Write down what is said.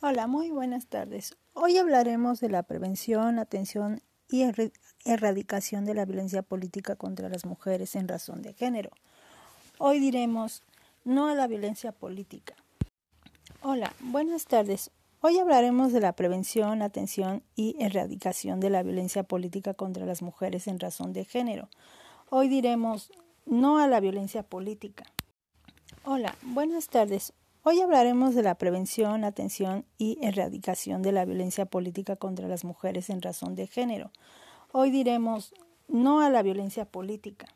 Hola, muy buenas tardes. Hoy hablaremos de la prevención, atención y erradicación de la violencia política contra las mujeres en razón de género. Hoy diremos no a la violencia política. Hola, buenas tardes. Hoy hablaremos de la prevención, atención y erradicación de la violencia política contra las mujeres en razón de género. Hoy diremos no a la violencia política. Hola, buenas tardes. Hoy hablaremos de la prevención, atención y erradicación de la violencia política contra las mujeres en razón de género. Hoy diremos no a la violencia política.